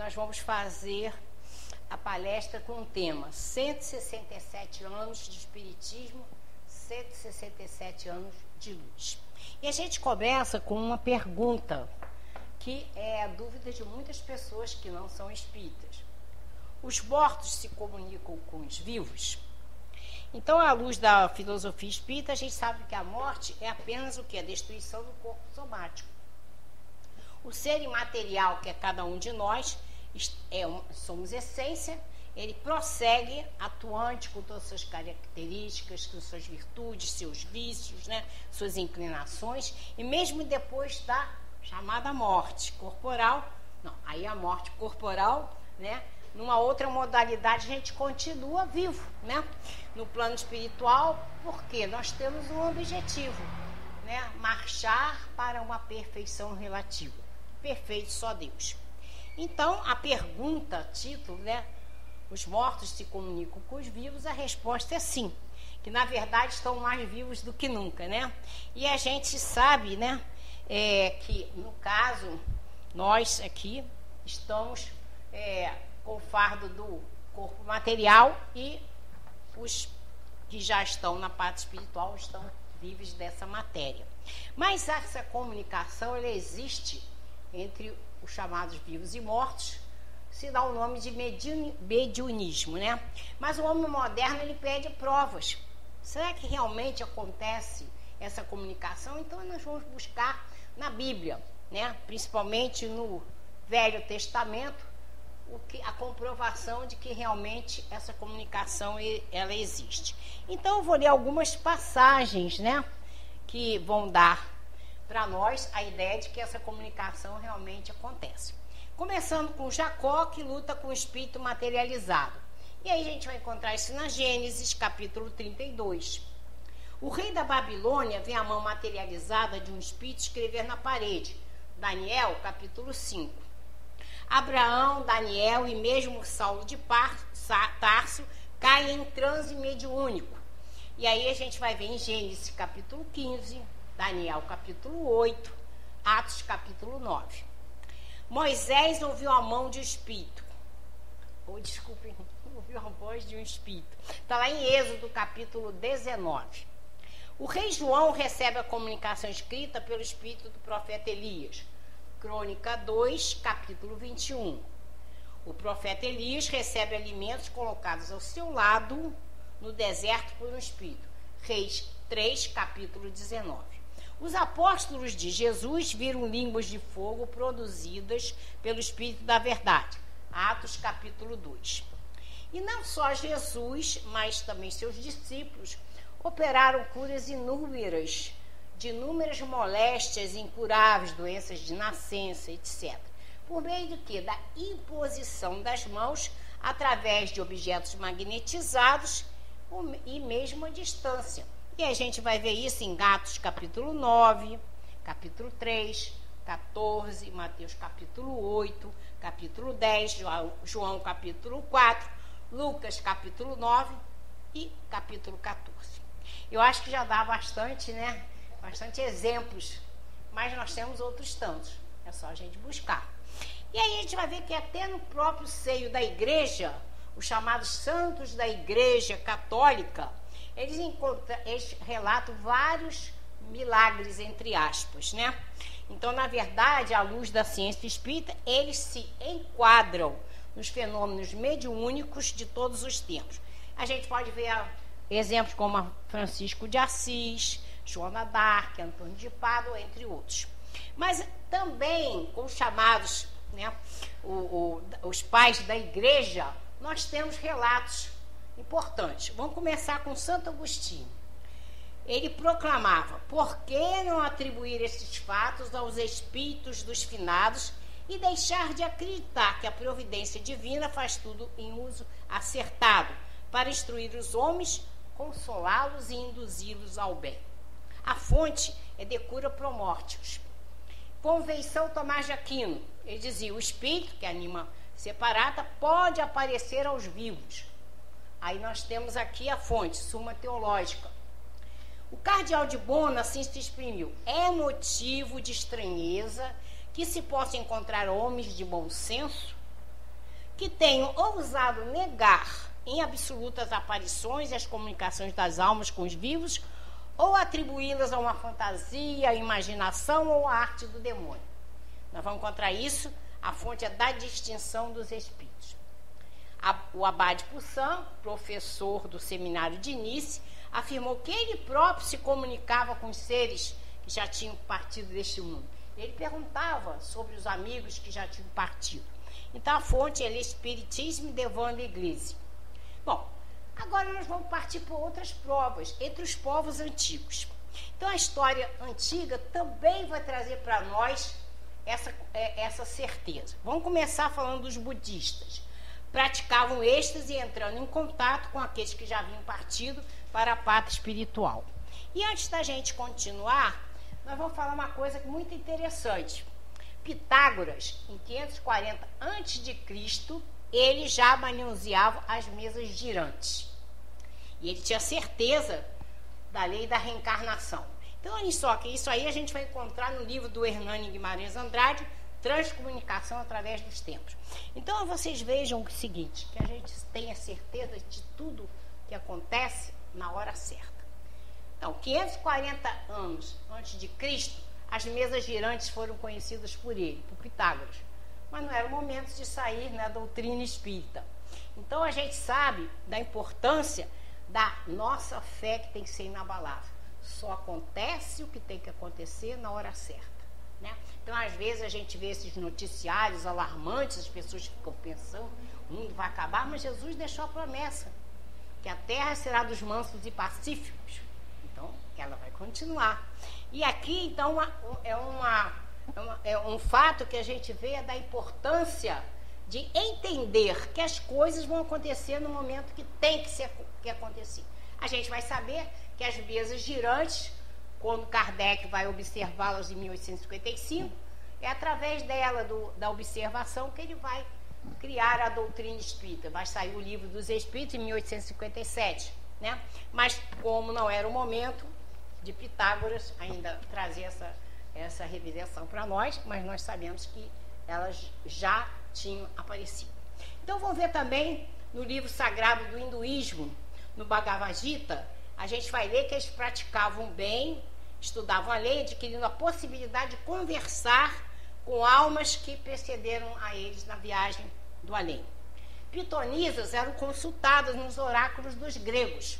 nós vamos fazer a palestra com o tema 167 anos de Espiritismo, 167 anos de luz. E a gente começa com uma pergunta que é a dúvida de muitas pessoas que não são espíritas. Os mortos se comunicam com os vivos? Então, à luz da filosofia espírita, a gente sabe que a morte é apenas o que? A destruição do corpo somático. O ser imaterial, que é cada um de nós, é somos essência, ele prossegue atuante com todas as suas características, com suas virtudes, seus vícios, né, suas inclinações, e mesmo depois da chamada morte corporal, não, aí a morte corporal, né, numa outra modalidade a gente continua vivo, né? No plano espiritual, porque nós temos um objetivo, né? Marchar para uma perfeição relativa. Perfeito só Deus. Então, a pergunta, título, né? Os mortos se comunicam com os vivos, a resposta é sim. Que na verdade estão mais vivos do que nunca, né? E a gente sabe, né? É, que no caso, nós aqui estamos é, com o fardo do corpo material e os que já estão na parte espiritual estão livres dessa matéria. Mas essa comunicação ela existe entre os chamados vivos e mortos, se dá o nome de mediunismo, né? Mas o homem moderno ele pede provas. Será que realmente acontece essa comunicação? Então nós vamos buscar na Bíblia, né? Principalmente no Velho Testamento, o que, a comprovação de que realmente essa comunicação ela existe. Então eu vou ler algumas passagens, né, que vão dar para nós a ideia de que essa comunicação realmente acontece. Começando com Jacó, que luta com o espírito materializado. E aí a gente vai encontrar isso na Gênesis, capítulo 32. O rei da Babilônia vê a mão materializada de um espírito escrever na parede. Daniel, capítulo 5. Abraão, Daniel e mesmo Saulo de Tarso caem em transe mediúnico. E aí a gente vai ver em Gênesis capítulo 15, Daniel capítulo 8, Atos capítulo 9. Moisés ouviu a mão de um espírito. Ou, oh, desculpem, ouviu a voz de um espírito. Está lá em Êxodo capítulo 19. O rei João recebe a comunicação escrita pelo espírito do profeta Elias. Crônica 2, capítulo 21. O profeta Elias recebe alimentos colocados ao seu lado no deserto por um espírito. Reis 3, capítulo 19. Os apóstolos de Jesus viram línguas de fogo produzidas pelo Espírito da Verdade. Atos capítulo 2. E não só Jesus, mas também seus discípulos operaram curas inúmeras de inúmeras moléstias incuráveis, doenças de nascença, etc. Por meio de quê? Da imposição das mãos através de objetos magnetizados e mesmo a distância. E a gente vai ver isso em Gatos capítulo 9, capítulo 3, 14, Mateus capítulo 8, capítulo 10, João, capítulo 4, Lucas capítulo 9 e capítulo 14. Eu acho que já dá bastante, né? bastante exemplos, mas nós temos outros tantos. É só a gente buscar. E aí a gente vai ver que até no próprio seio da igreja, os chamados santos da igreja católica, eles, eles relatam vários milagres, entre aspas, né? Então, na verdade, à luz da ciência espírita, eles se enquadram nos fenômenos mediúnicos de todos os tempos. A gente pode ver exemplos como Francisco de Assis, Joana d'Arc, Antônio de Pádua, entre outros. Mas também com os chamados, né, o, o, os pais da igreja, nós temos relatos importantes. Vamos começar com Santo Agostinho. Ele proclamava: por que não atribuir esses fatos aos espíritos dos finados e deixar de acreditar que a providência divina faz tudo em uso acertado para instruir os homens, consolá-los e induzi-los ao bem? A fonte é de cura promórtios. Convenção Tomás de Aquino, ele dizia: o espírito que anima separada pode aparecer aos vivos. Aí nós temos aqui a fonte, Suma Teológica. O cardeal de Bona assim se exprimiu: é motivo de estranheza que se possa encontrar homens de bom senso que tenham ousado negar em absolutas aparições as comunicações das almas com os vivos, ou atribuí-las a uma fantasia, imaginação ou arte do demônio. Nós vamos encontrar isso, a fonte é da distinção dos espíritos. O Abade Poussin, professor do seminário de Nice, afirmou que ele próprio se comunicava com os seres que já tinham partido deste mundo. Ele perguntava sobre os amigos que já tinham partido. Então a fonte é Espiritismo de Van Iglesias. Bom, agora nós vamos partir para outras provas entre os povos antigos. Então a história antiga também vai trazer para nós essa, é, essa certeza. Vamos começar falando dos budistas. Praticavam êxtase entrando em contato com aqueles que já haviam partido para a pátria espiritual. E antes da gente continuar, nós vamos falar uma coisa muito interessante. Pitágoras, em 540 a.C., ele já manuseava as mesas girantes. E ele tinha certeza da lei da reencarnação. Então, olha só, que isso aí a gente vai encontrar no livro do Hernani Guimarães Andrade, Transcomunicação através dos tempos. Então, vocês vejam o seguinte, que a gente tenha certeza de tudo que acontece na hora certa. Então, 540 anos antes de Cristo, as mesas girantes foram conhecidas por ele, por Pitágoras. Mas não era o momento de sair na né, doutrina espírita. Então a gente sabe da importância da nossa fé que tem que ser inabalável. Só acontece o que tem que acontecer na hora certa. Né? Então, às vezes, a gente vê esses noticiários alarmantes, as pessoas ficam pensando, o mundo vai acabar, mas Jesus deixou a promessa que a terra será dos mansos e pacíficos. Então, ela vai continuar. E aqui, então, uma, é, uma, é, uma, é um fato que a gente vê da importância de entender que as coisas vão acontecer no momento que tem que, ser, que acontecer. A gente vai saber que as mesas girantes, quando Kardec vai observá-las em 1855, é através dela, do, da observação, que ele vai criar a doutrina espírita. Vai sair o livro dos Espíritos em 1857. Né? Mas, como não era o momento de Pitágoras ainda trazer essa, essa revelação para nós, mas nós sabemos que elas já tinham aparecido. Então, vamos ver também no livro sagrado do hinduísmo, no Bhagavad Gita, a gente vai ler que eles praticavam bem, estudavam a lei, adquirindo a possibilidade de conversar com almas que precederam a eles na viagem do além. Pitonisas eram consultadas nos oráculos dos gregos,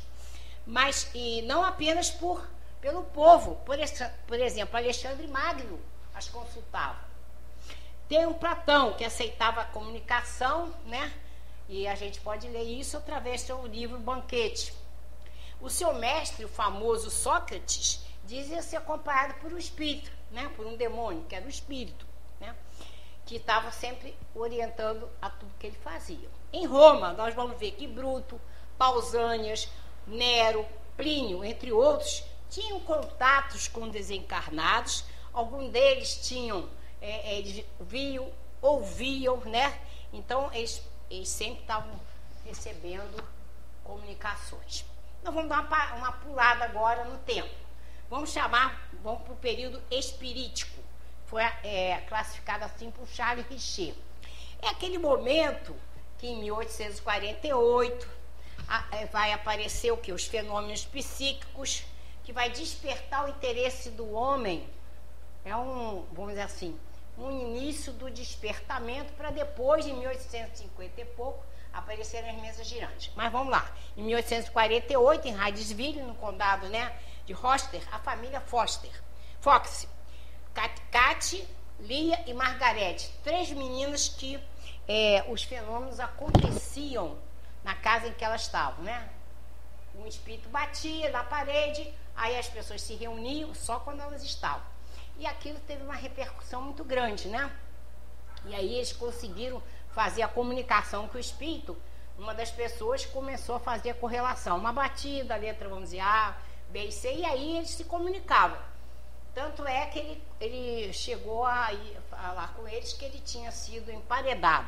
mas e não apenas por pelo povo. Por, por exemplo, Alexandre Magno as consultava. Tem um Platão que aceitava a comunicação, né? E a gente pode ler isso através do livro Banquete. O seu mestre, o famoso Sócrates, dizia ser acompanhado por um espírito, né? Por um demônio, que era o espírito, né? Que estava sempre orientando a tudo que ele fazia. Em Roma, nós vamos ver que Bruto, Pausânias, Nero, Plínio, entre outros, tinham contatos com desencarnados. Alguns deles tinham, é, é eles viam, ouviam, né? Então, eles, eles sempre estavam recebendo comunicações. Nós vamos dar uma, uma pulada agora no tempo. Vamos chamar, vamos para o período espirítico. Foi é, classificado assim por Charles Richer. É aquele momento que em 1848 a, é, vai aparecer o que? Os fenômenos psíquicos, que vai despertar o interesse do homem. É um, vamos dizer assim, um início do despertamento para depois, em 1850 e pouco, aparecerem as mesas girantes. Mas vamos lá. Em 1848, em Hydesville, no condado né, de Roster, a família Foster, Fox, Cat, Lia e Margarete, três meninas que é, os fenômenos aconteciam na casa em que elas estavam, né? Um espírito batia na parede, aí as pessoas se reuniam só quando elas estavam. E aquilo teve uma repercussão muito grande, né? E aí eles conseguiram fazer a comunicação com o espírito. Uma das pessoas começou a fazer a correlação, uma batida, a letra, vamos dizer, A, B e C, e aí eles se comunicavam. Tanto é que ele, ele chegou a ir, falar com eles que ele tinha sido emparedado.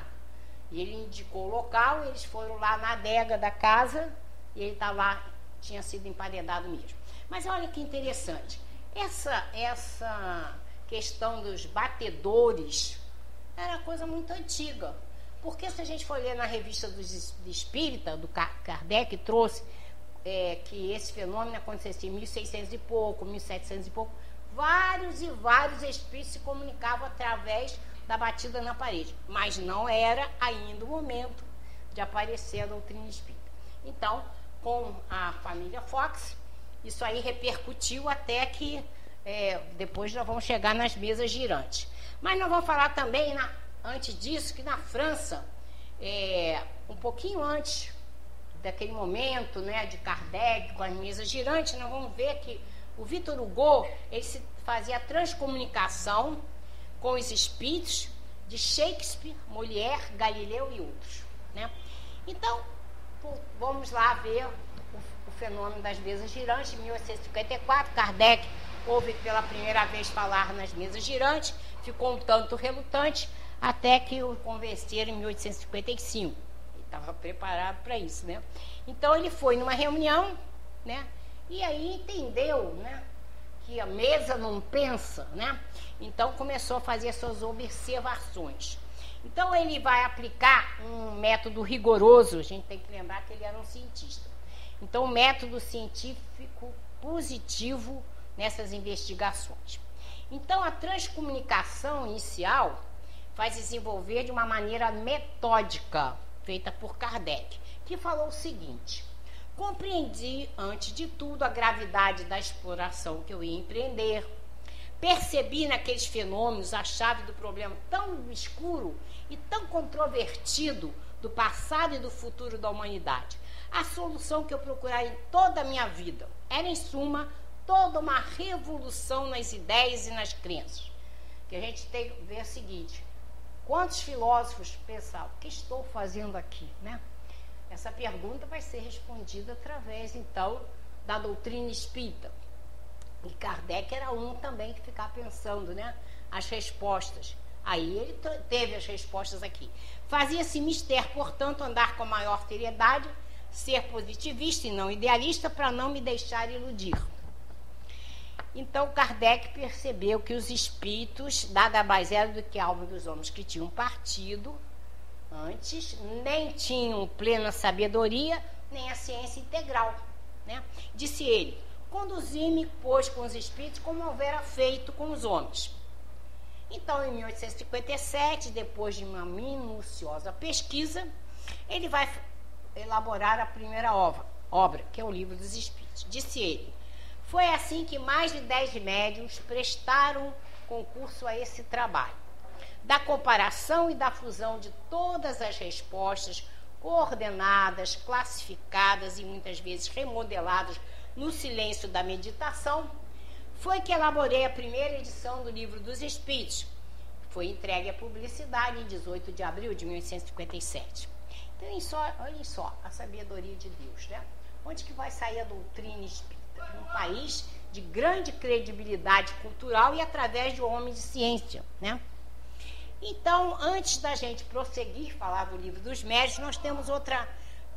E ele indicou o local, eles foram lá na adega da casa e ele estava lá, tinha sido emparedado mesmo. Mas olha que interessante. Essa, essa questão dos batedores era coisa muito antiga. Porque se a gente for ler na revista do Espírita, do Kardec, trouxe é, que esse fenômeno acontecia em 1600 e pouco, 1700 e pouco, vários e vários espíritos se comunicavam através da batida na parede, mas não era ainda o momento de aparecer a doutrina espírita. Então, com a família Fox, isso aí repercutiu até que é, depois nós vamos chegar nas mesas girantes. Mas nós vamos falar também, na, antes disso, que na França, é, um pouquinho antes daquele momento né, de Kardec com as mesas girantes, nós vamos ver que o Vitor Hugo ele se fazia a transcomunicação com os espíritos de Shakespeare, Molière, Galileu e outros. Né? Então, vamos lá ver o, o fenômeno das mesas girantes, em 1854, Kardec ouve pela primeira vez falar nas mesas girantes, ficou um tanto relutante, até que o convenceram em 1855. Ele estava preparado para isso, né? Então ele foi numa reunião, né? E aí entendeu, né? Que a mesa não pensa, né? Então começou a fazer suas observações. Então ele vai aplicar um método rigoroso, a gente tem que lembrar que ele era um cientista. Então, método científico positivo nessas investigações. Então, a transcomunicação inicial faz desenvolver de uma maneira metódica, feita por Kardec, que falou o seguinte: compreendi, antes de tudo, a gravidade da exploração que eu ia empreender. Percebi naqueles fenômenos a chave do problema tão obscuro e tão controvertido do passado e do futuro da humanidade. A solução que eu procurei em toda a minha vida era, em suma, toda uma revolução nas ideias e nas crenças. Que a gente tem que ver o seguinte: quantos filósofos pensavam, o que estou fazendo aqui? Né? Essa pergunta vai ser respondida através, então, da doutrina espírita. E Kardec era um também que ficava pensando, né? As respostas. Aí ele teve as respostas aqui. Fazia-se mister, portanto, andar com maior seriedade, ser positivista e não idealista, para não me deixar iludir. Então Kardec percebeu que os espíritos, nada mais era do que alma dos homens que tinham partido antes, nem tinham plena sabedoria, nem a ciência integral. Né? Disse ele: Conduzi-me, pois, com os espíritos como houvera feito com os homens. Então, em 1857, depois de uma minuciosa pesquisa, ele vai elaborar a primeira obra, obra que é o Livro dos Espíritos. Disse ele: Foi assim que mais de dez médiums prestaram concurso a esse trabalho. Da comparação e da fusão de todas as respostas coordenadas, classificadas e muitas vezes remodeladas no silêncio da meditação, foi que elaborei a primeira edição do Livro dos Espíritos. Foi entregue à publicidade em 18 de abril de 1857. Então, olhem só, olhem só a sabedoria de Deus, né? Onde que vai sair a doutrina espírita? Um país de grande credibilidade cultural e através de um homem de ciência, né? Então, antes da gente prosseguir falar do livro dos médios, nós temos outra,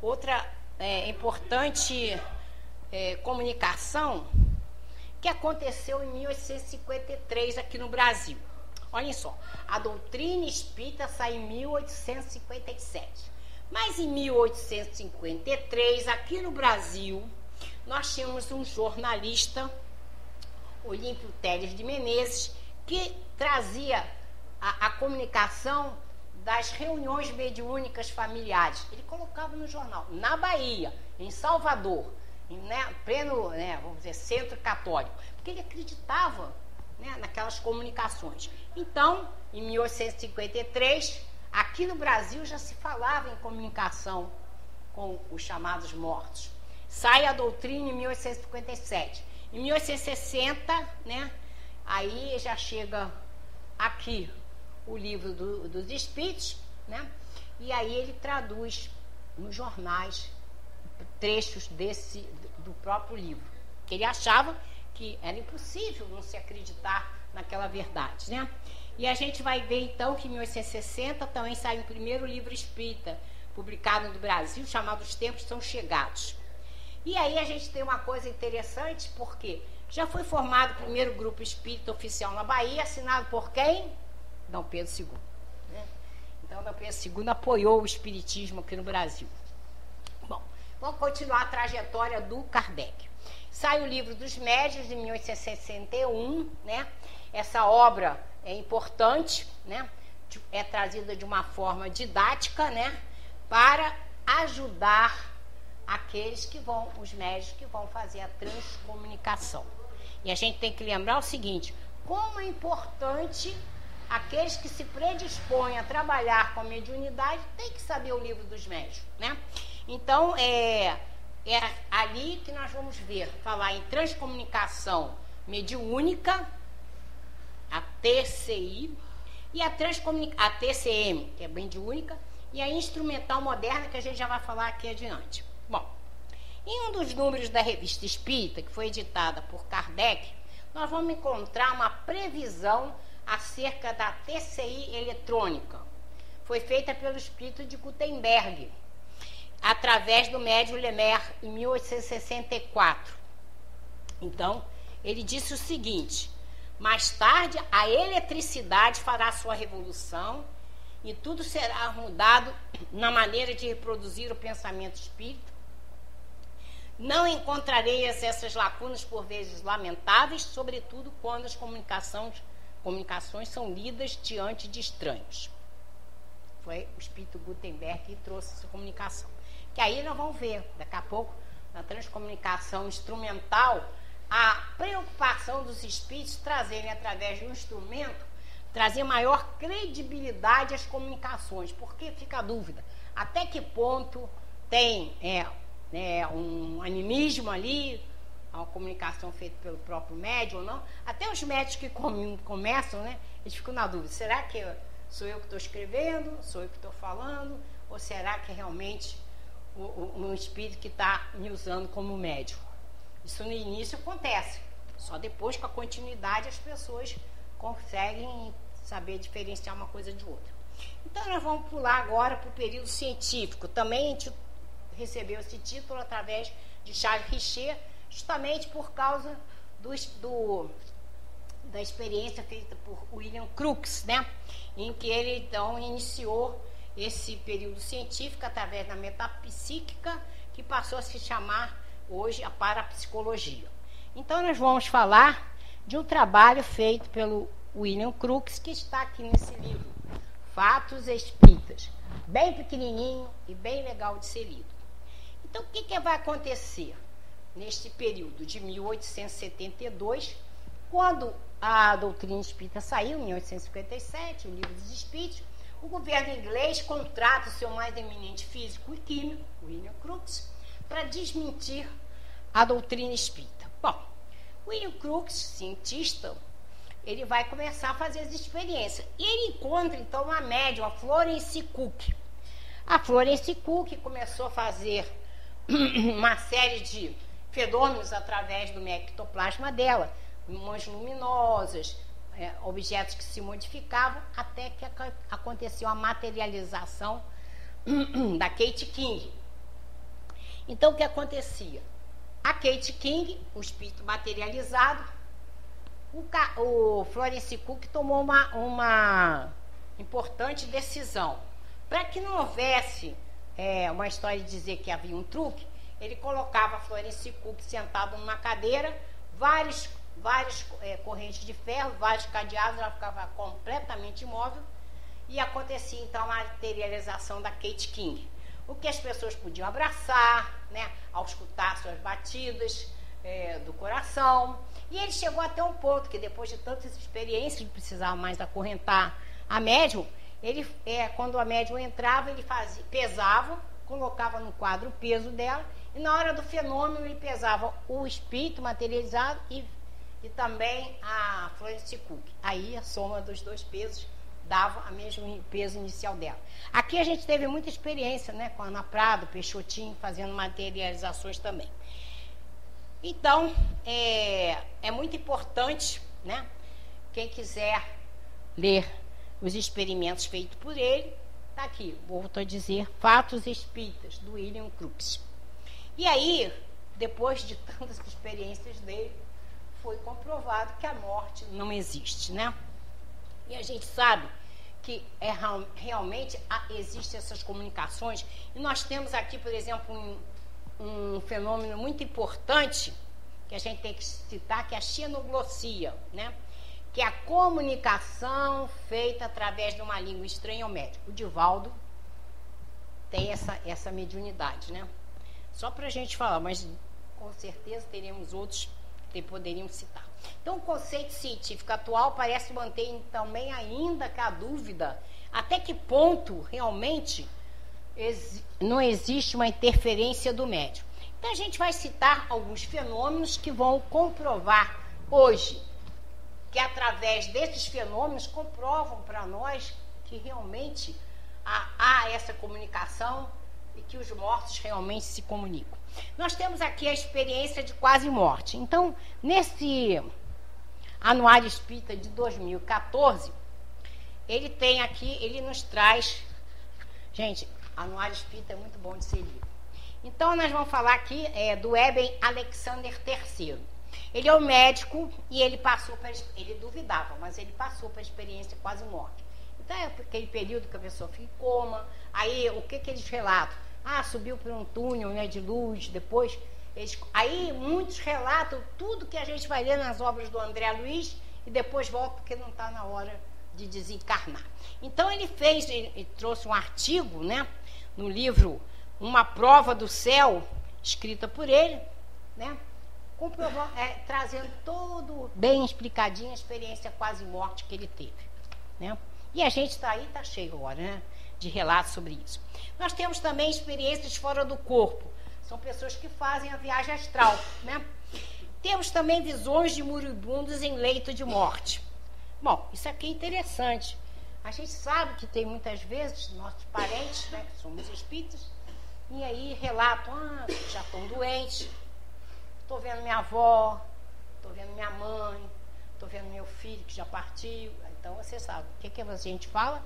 outra é, importante é, comunicação que aconteceu em 1853 aqui no Brasil. Olhem só, a doutrina espírita sai em 1857. Mas em 1853, aqui no Brasil, nós tínhamos um jornalista, Olímpio Teles de Menezes, que trazia a, a comunicação das reuniões mediúnicas familiares. Ele colocava no jornal, na Bahia, em Salvador, em né, pleno, né, vamos dizer, centro católico, porque ele acreditava né, naquelas comunicações. Então, em 1853, aqui no Brasil já se falava em comunicação com os chamados mortos. Sai a doutrina em 1857. Em 1860, né, aí já chega aqui o livro do, dos Espíritos, né, e aí ele traduz nos jornais trechos desse do próprio livro. Que ele achava que era impossível não se acreditar naquela verdade, né? E a gente vai ver então que em 1860 também sai o primeiro livro espírita publicado no Brasil, chamado Os Tempos São Chegados. E aí a gente tem uma coisa interessante, porque já foi formado o primeiro grupo espírita oficial na Bahia, assinado por quem? Dom Pedro II. Né? Então, Dom Pedro II apoiou o espiritismo aqui no Brasil. Bom, vamos continuar a trajetória do Kardec. Sai o livro dos médios de 1861, né? Essa obra é importante, né? É trazida de uma forma didática, né? Para ajudar aqueles que vão, os médios que vão fazer a transcomunicação. E a gente tem que lembrar o seguinte: como é importante aqueles que se predispõem a trabalhar com a mediunidade tem que saber o livro dos médios, né? Então, é, é ali que nós vamos ver, falar em transcomunicação mediúnica, a TCI, e a, a TCM, que é mediúnica, e a instrumental moderna, que a gente já vai falar aqui adiante. Bom, em um dos números da revista Espírita, que foi editada por Kardec, nós vamos encontrar uma previsão acerca da TCI eletrônica. Foi feita pelo espírito de Gutenberg, através do médium Lemer, em 1864. Então, ele disse o seguinte: mais tarde a eletricidade fará sua revolução e tudo será mudado na maneira de reproduzir o pensamento espírita. Não encontrareis essas lacunas por vezes lamentáveis, sobretudo quando as comunicações comunicações são lidas diante de estranhos. Foi o espírito Gutenberg que trouxe essa comunicação. Que aí nós vamos ver, daqui a pouco, na transcomunicação instrumental, a preocupação dos espíritos trazerem através do instrumento, trazer maior credibilidade às comunicações. Porque fica a dúvida, até que ponto tem é, é, um animismo ali, uma comunicação feita pelo próprio médium ou não. Até os médicos que começam, né, eles ficam na dúvida: será que sou eu que estou escrevendo? Sou eu que estou falando? Ou será que realmente o, o, espírito que está me usando como médium? Isso no início acontece, só depois com a continuidade as pessoas conseguem saber diferenciar uma coisa de outra. Então nós vamos pular agora para o período científico. Também recebeu esse título através de Charles Richer, justamente por causa do, do, da experiência feita por William Crookes, né? em que ele então iniciou esse período científico através da metapsíquica, que passou a se chamar hoje a parapsicologia. Então nós vamos falar de um trabalho feito pelo William Crookes, que está aqui nesse livro, Fatos Espíritas, bem pequenininho e bem legal de ser lido. Então o que, que vai acontecer? neste período de 1872, quando a doutrina espírita saiu, em 1857, o livro dos Espíritos, o governo inglês contrata o seu mais eminente físico e químico, William Crookes, para desmentir a doutrina espírita. Bom, William Crookes, cientista, ele vai começar a fazer as experiências. E ele encontra, então, uma médium, a Florence Cook. A Florence Cook começou a fazer uma série de fenômenos através do ectoplasma dela, mãos luminosas, é, objetos que se modificavam, até que aconteceu a materialização da Kate King. Então, o que acontecia? A Kate King, o espírito materializado, o, o Florence Cook tomou uma, uma importante decisão. Para que não houvesse é, uma história de dizer que havia um truque, ele colocava Florence Cook sentado numa cadeira, vários, vários é, correntes de ferro, vários cadeados, ela ficava completamente imóvel e acontecia então a materialização da Kate King. O que as pessoas podiam abraçar, né, ao escutar suas batidas é, do coração. E ele chegou até um ponto que depois de tantas experiências, não precisava mais acorrentar a médium, ele, é, quando a médium entrava, ele fazia, pesava, colocava no quadro o peso dela e na hora do fenômeno ele pesava o espírito materializado e, e também a Florence Cook. Aí a soma dos dois pesos dava o mesmo peso inicial dela. Aqui a gente teve muita experiência né, com a Ana Prado, Peixotinho, fazendo materializações também. Então, é, é muito importante, né? Quem quiser ler os experimentos feitos por ele, está aqui, volto a dizer, Fatos Espíritas, do William Crookes. E aí, depois de tantas experiências dele, foi comprovado que a morte não existe, né? E a gente sabe que é, realmente existem essas comunicações. E nós temos aqui, por exemplo, um, um fenômeno muito importante que a gente tem que citar, que é a xenoglossia, né? Que é a comunicação feita através de uma língua estranha ao médico. O Divaldo tem essa, essa mediunidade, né? Só para a gente falar, mas com certeza teremos outros que poderíamos citar. Então, o conceito científico atual parece manter também ainda que a dúvida até que ponto realmente não existe uma interferência do médico. Então, a gente vai citar alguns fenômenos que vão comprovar hoje, que através desses fenômenos comprovam para nós que realmente há, há essa comunicação e que os mortos realmente se comunicam. Nós temos aqui a experiência de quase morte. Então, nesse Anuário Espírita de 2014, ele tem aqui, ele nos traz. Gente, Anuário Espírita é muito bom de ser lido. Então, nós vamos falar aqui é, do Eben Alexander III. Ele é um médico e ele passou. Ele duvidava, mas ele passou para a experiência quase morte. Então, é aquele período que a pessoa fica em coma. Aí, o que, que eles relatam? Ah, subiu por um túnel né, de luz, depois. Eles, aí, muitos relatam tudo que a gente vai ler nas obras do André Luiz e depois volta porque não está na hora de desencarnar. Então, ele fez, ele trouxe um artigo né, no livro uma prova do céu, escrita por ele, né? É, trazendo todo bem explicadinho a experiência quase morte que ele teve. Né? E a gente está aí, está cheio agora, né? De relatos sobre isso. Nós temos também experiências fora do corpo. São pessoas que fazem a viagem astral, né? Temos também visões de moribundos em leito de morte. Bom, isso aqui é interessante. A gente sabe que tem muitas vezes nossos parentes, né, que somos espíritas, e aí relatam, ah, já estão doentes, estou vendo minha avó, estou vendo minha mãe, estou vendo meu filho que já partiu. Então você sabe, o que, que a gente fala?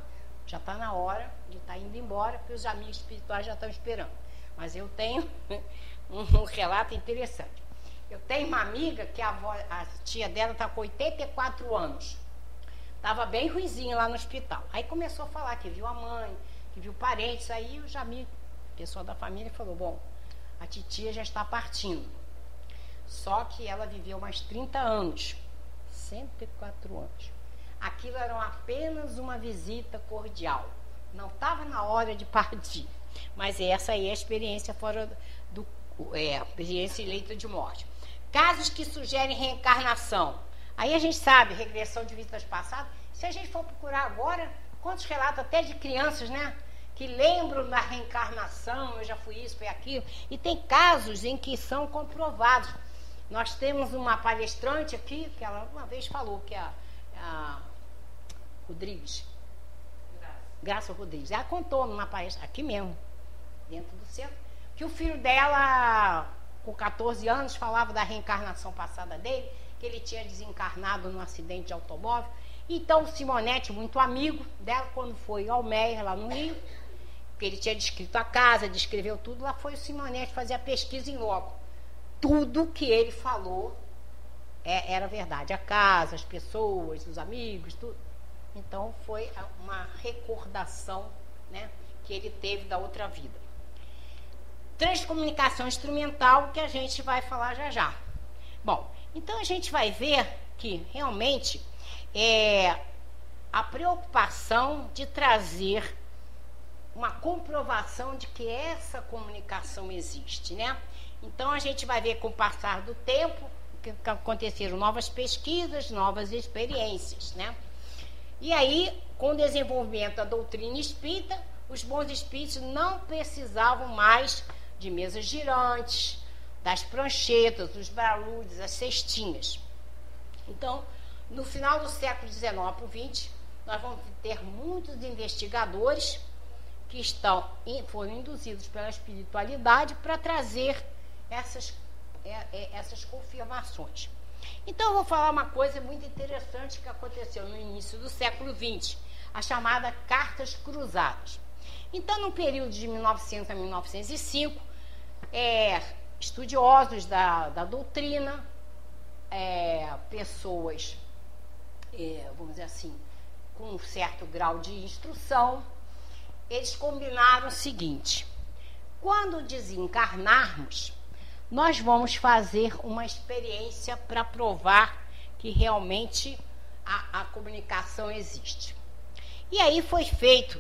Já está na hora de estar tá indo embora, porque os amigos espirituais já estão esperando. Mas eu tenho um relato interessante. Eu tenho uma amiga que a, avó, a tia dela está com 84 anos. Estava bem ruizinha lá no hospital. Aí começou a falar que viu a mãe, que viu parentes, aí os amigos pessoal da família falou: bom, a titia já está partindo. Só que ela viveu mais 30 anos 104 anos. Aquilo era apenas uma visita cordial. Não estava na hora de partir. Mas essa aí é a experiência fora do. É, experiência eleita de morte. Casos que sugerem reencarnação. Aí a gente sabe, regressão de vidas passadas. Se a gente for procurar agora, quantos relatos até de crianças, né? que lembram da reencarnação, eu já fui isso, fui aquilo, e tem casos em que são comprovados. Nós temos uma palestrante aqui, que ela uma vez falou, que é a, a Rodrigues. Graça. Graça Rodrigues. Ela contou numa palestra, aqui mesmo, dentro do centro, que o filho dela, com 14 anos, falava da reencarnação passada dele, que ele tinha desencarnado num acidente de automóvel. Então, Simonete, muito amigo dela, quando foi ao Meia, lá no Rio, porque ele tinha descrito a casa, descreveu tudo. Lá foi o Simonete fazer a pesquisa em loco. Tudo que ele falou é, era verdade. A casa, as pessoas, os amigos, tudo. Então foi uma recordação né, que ele teve da outra vida. Transcomunicação instrumental que a gente vai falar já já. Bom, então a gente vai ver que realmente é a preocupação de trazer uma comprovação de que essa comunicação existe, né? Então a gente vai ver com o passar do tempo que aconteceram novas pesquisas, novas experiências, né? E aí, com o desenvolvimento da doutrina espírita, os bons espíritos não precisavam mais de mesas girantes, das pranchetas, dos braludes, as cestinhas. Então, no final do século XIX para o XX, nós vamos ter muitos investigadores que estão foram induzidos pela espiritualidade para trazer essas, é, é, essas confirmações. Então, eu vou falar uma coisa muito interessante que aconteceu no início do século XX, a chamada Cartas Cruzadas. Então, no período de 1900 a 1905, é, estudiosos da, da doutrina, é, pessoas, é, vamos dizer assim, com um certo grau de instrução, eles combinaram o seguinte: quando desencarnarmos, nós vamos fazer uma experiência para provar que realmente a, a, comunicação existe. E aí foi feito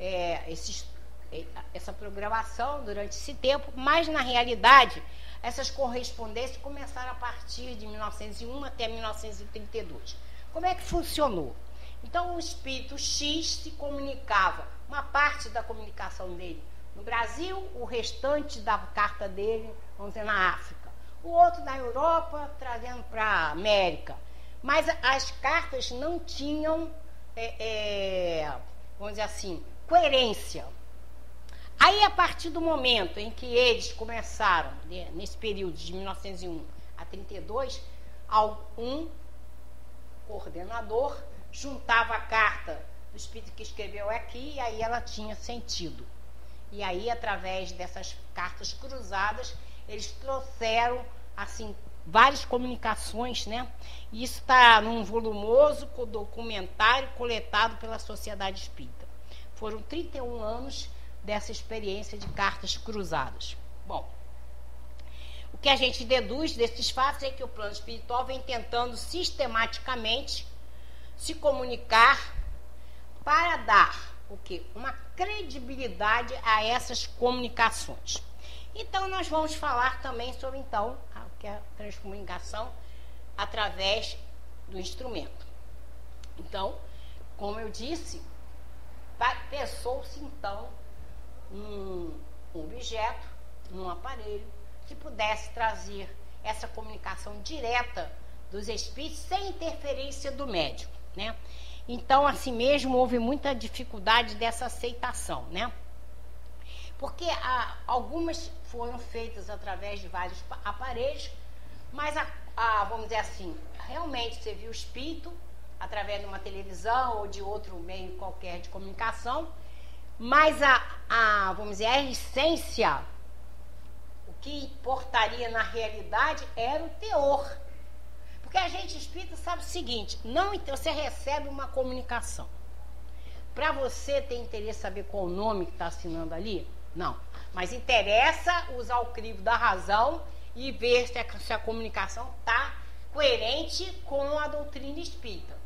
é, esses, é, essa programação durante esse tempo, mas na realidade essas correspondências começaram a partir de 1901 até 1932. Como é que funcionou? Então, o espírito X se comunicava, uma parte da comunicação dele no Brasil, o restante da carta dele, vamos dizer, na África. O outro na Europa, trazendo para a América. Mas as cartas não tinham, é, é, vamos dizer assim, coerência. Aí, a partir do momento em que eles começaram, né, nesse período de 1901 a 32, um coordenador juntava a carta do espírito que escreveu aqui e aí ela tinha sentido. E aí, através dessas cartas cruzadas, eles trouxeram assim várias comunicações, né? E isso está num volumoso documentário coletado pela Sociedade Espírita. Foram 31 anos dessa experiência de cartas cruzadas. Bom, o que a gente deduz desses fatos é que o plano espiritual vem tentando sistematicamente se comunicar para dar o que? Uma credibilidade a essas comunicações. Então nós vamos falar também sobre então a, que é a transcomunicação através do instrumento. Então, como eu disse, pensou-se então um, objeto, um aparelho que pudesse trazer essa comunicação direta dos espíritos sem interferência do médium, né? Então, assim mesmo, houve muita dificuldade dessa aceitação, né? Porque ah, algumas foram feitas através de vários aparelhos, mas, a, a, vamos dizer assim, realmente você viu o espírito através de uma televisão ou de outro meio qualquer de comunicação, mas a, a vamos dizer, a essência, o que importaria na realidade era o teor porque a gente espírita sabe o seguinte: não você recebe uma comunicação. Para você ter interesse em saber qual o nome que está assinando ali? Não. Mas interessa usar o crivo da razão e ver se a, se a comunicação está coerente com a doutrina espírita.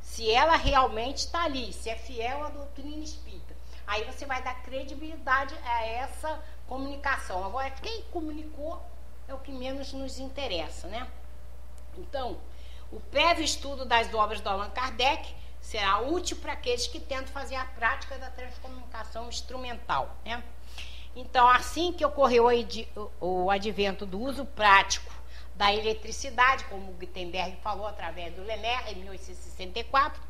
Se ela realmente está ali, se é fiel à doutrina espírita. Aí você vai dar credibilidade a essa comunicação. Agora, quem comunicou é o que menos nos interessa, né? Então, o prévio estudo das obras do Allan Kardec será útil para aqueles que tentam fazer a prática da transcomunicação instrumental. Né? Então, assim que ocorreu o advento do uso prático da eletricidade, como Gutenberg falou através do Lemer, em 1864,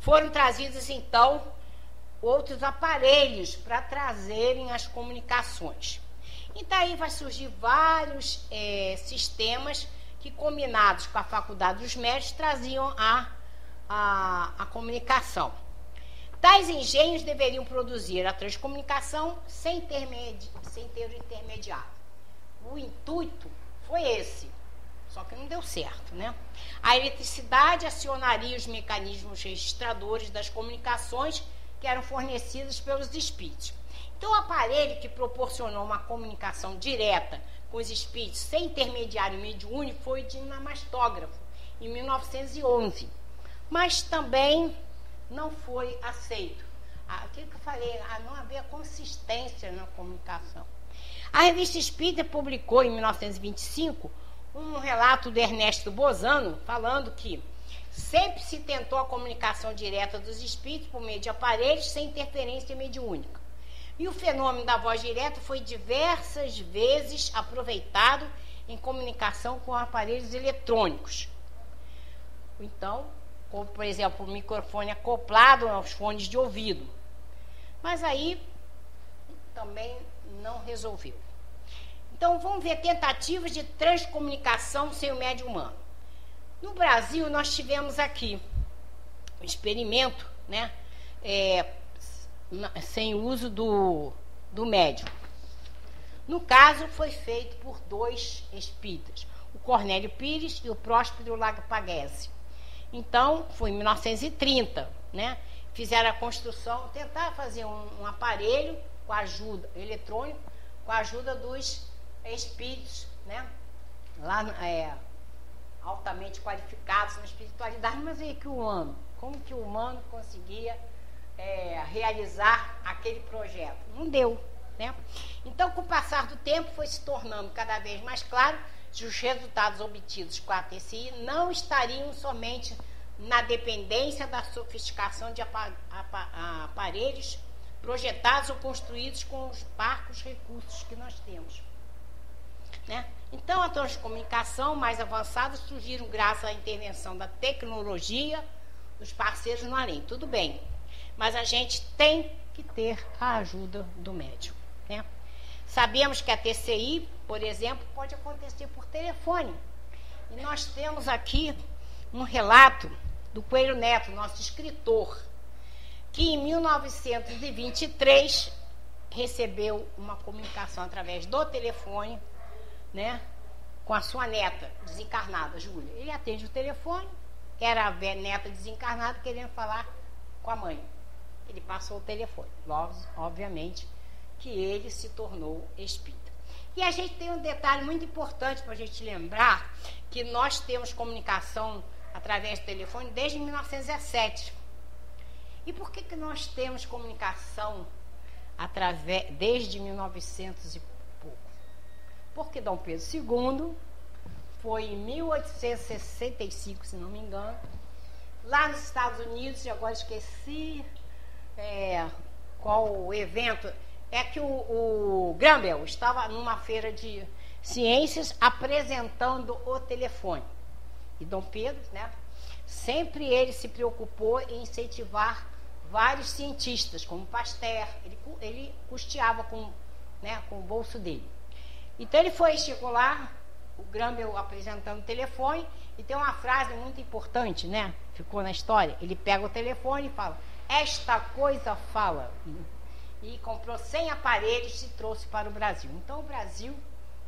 foram trazidos então outros aparelhos para trazerem as comunicações. Então aí vai surgir vários é, sistemas que, combinados com a Faculdade dos Médicos, traziam a, a, a comunicação. Tais engenhos deveriam produzir a transcomunicação sem, intermedi sem ter o intermediário. O intuito foi esse, só que não deu certo, né? A eletricidade acionaria os mecanismos registradores das comunicações que eram fornecidas pelos espíritos. Então, o aparelho que proporcionou uma comunicação direta com os espíritos sem intermediário mediúnico foi o dinamastógrafo, em 1911. Mas também não foi aceito. Aquilo que eu falei, não havia consistência na comunicação. A revista Espírita publicou em 1925 um relato do Ernesto Bozano falando que sempre se tentou a comunicação direta dos espíritos por meio de aparelhos sem interferência mediúnica. E o fenômeno da voz direta foi diversas vezes aproveitado em comunicação com aparelhos eletrônicos. Então, como, por exemplo, o microfone acoplado aos fones de ouvido. Mas aí também não resolveu. Então, vamos ver tentativas de transcomunicação sem o médio humano. No Brasil, nós tivemos aqui um experimento, né? É, sem uso do, do médium. No caso, foi feito por dois espíritas, o Cornélio Pires e o Próspero Lagpaguese. Então, foi em 1930. né? Fizeram a construção, tentaram fazer um, um aparelho com ajuda eletrônico, com a ajuda dos espíritos, né? Lá é, altamente qualificados na espiritualidade, mas aí que o humano, como que o humano conseguia é, realizar aquele projeto? Não deu, né? Então, com o passar do tempo, foi se tornando cada vez mais claro os resultados obtidos com a TCI não estariam somente na dependência da sofisticação de aparelhos projetados ou construídos com os parcos recursos que nós temos. Né? Então, as comunicação mais avançadas surgiram graças à intervenção da tecnologia dos parceiros no além. Tudo bem, mas a gente tem que ter a ajuda do médico. Né? Sabemos que a TCI, por exemplo, pode acontecer por telefone. E nós temos aqui um relato do Coelho Neto, nosso escritor, que em 1923 recebeu uma comunicação através do telefone, né, com a sua neta desencarnada, Júlia. Ele atende o telefone, era a neta desencarnada querendo falar com a mãe. Ele passou o telefone. Obviamente, que ele se tornou espírita. E a gente tem um detalhe muito importante para a gente lembrar que nós temos comunicação através do telefone desde 1917. E por que, que nós temos comunicação através, desde 1900 e pouco? Porque Dom Pedro II foi em 1865, se não me engano, lá nos Estados Unidos, e agora esqueci é, qual o evento é que o, o Grambel estava numa feira de ciências apresentando o telefone. E Dom Pedro, né, sempre ele se preocupou em incentivar vários cientistas, como Pasteur, ele, ele custeava com, né, com o bolso dele. Então ele foi, lá, o Grambel apresentando o telefone, e tem uma frase muito importante, né? Ficou na história. Ele pega o telefone e fala: Esta coisa fala e comprou 100 aparelhos e trouxe para o Brasil. Então, o Brasil,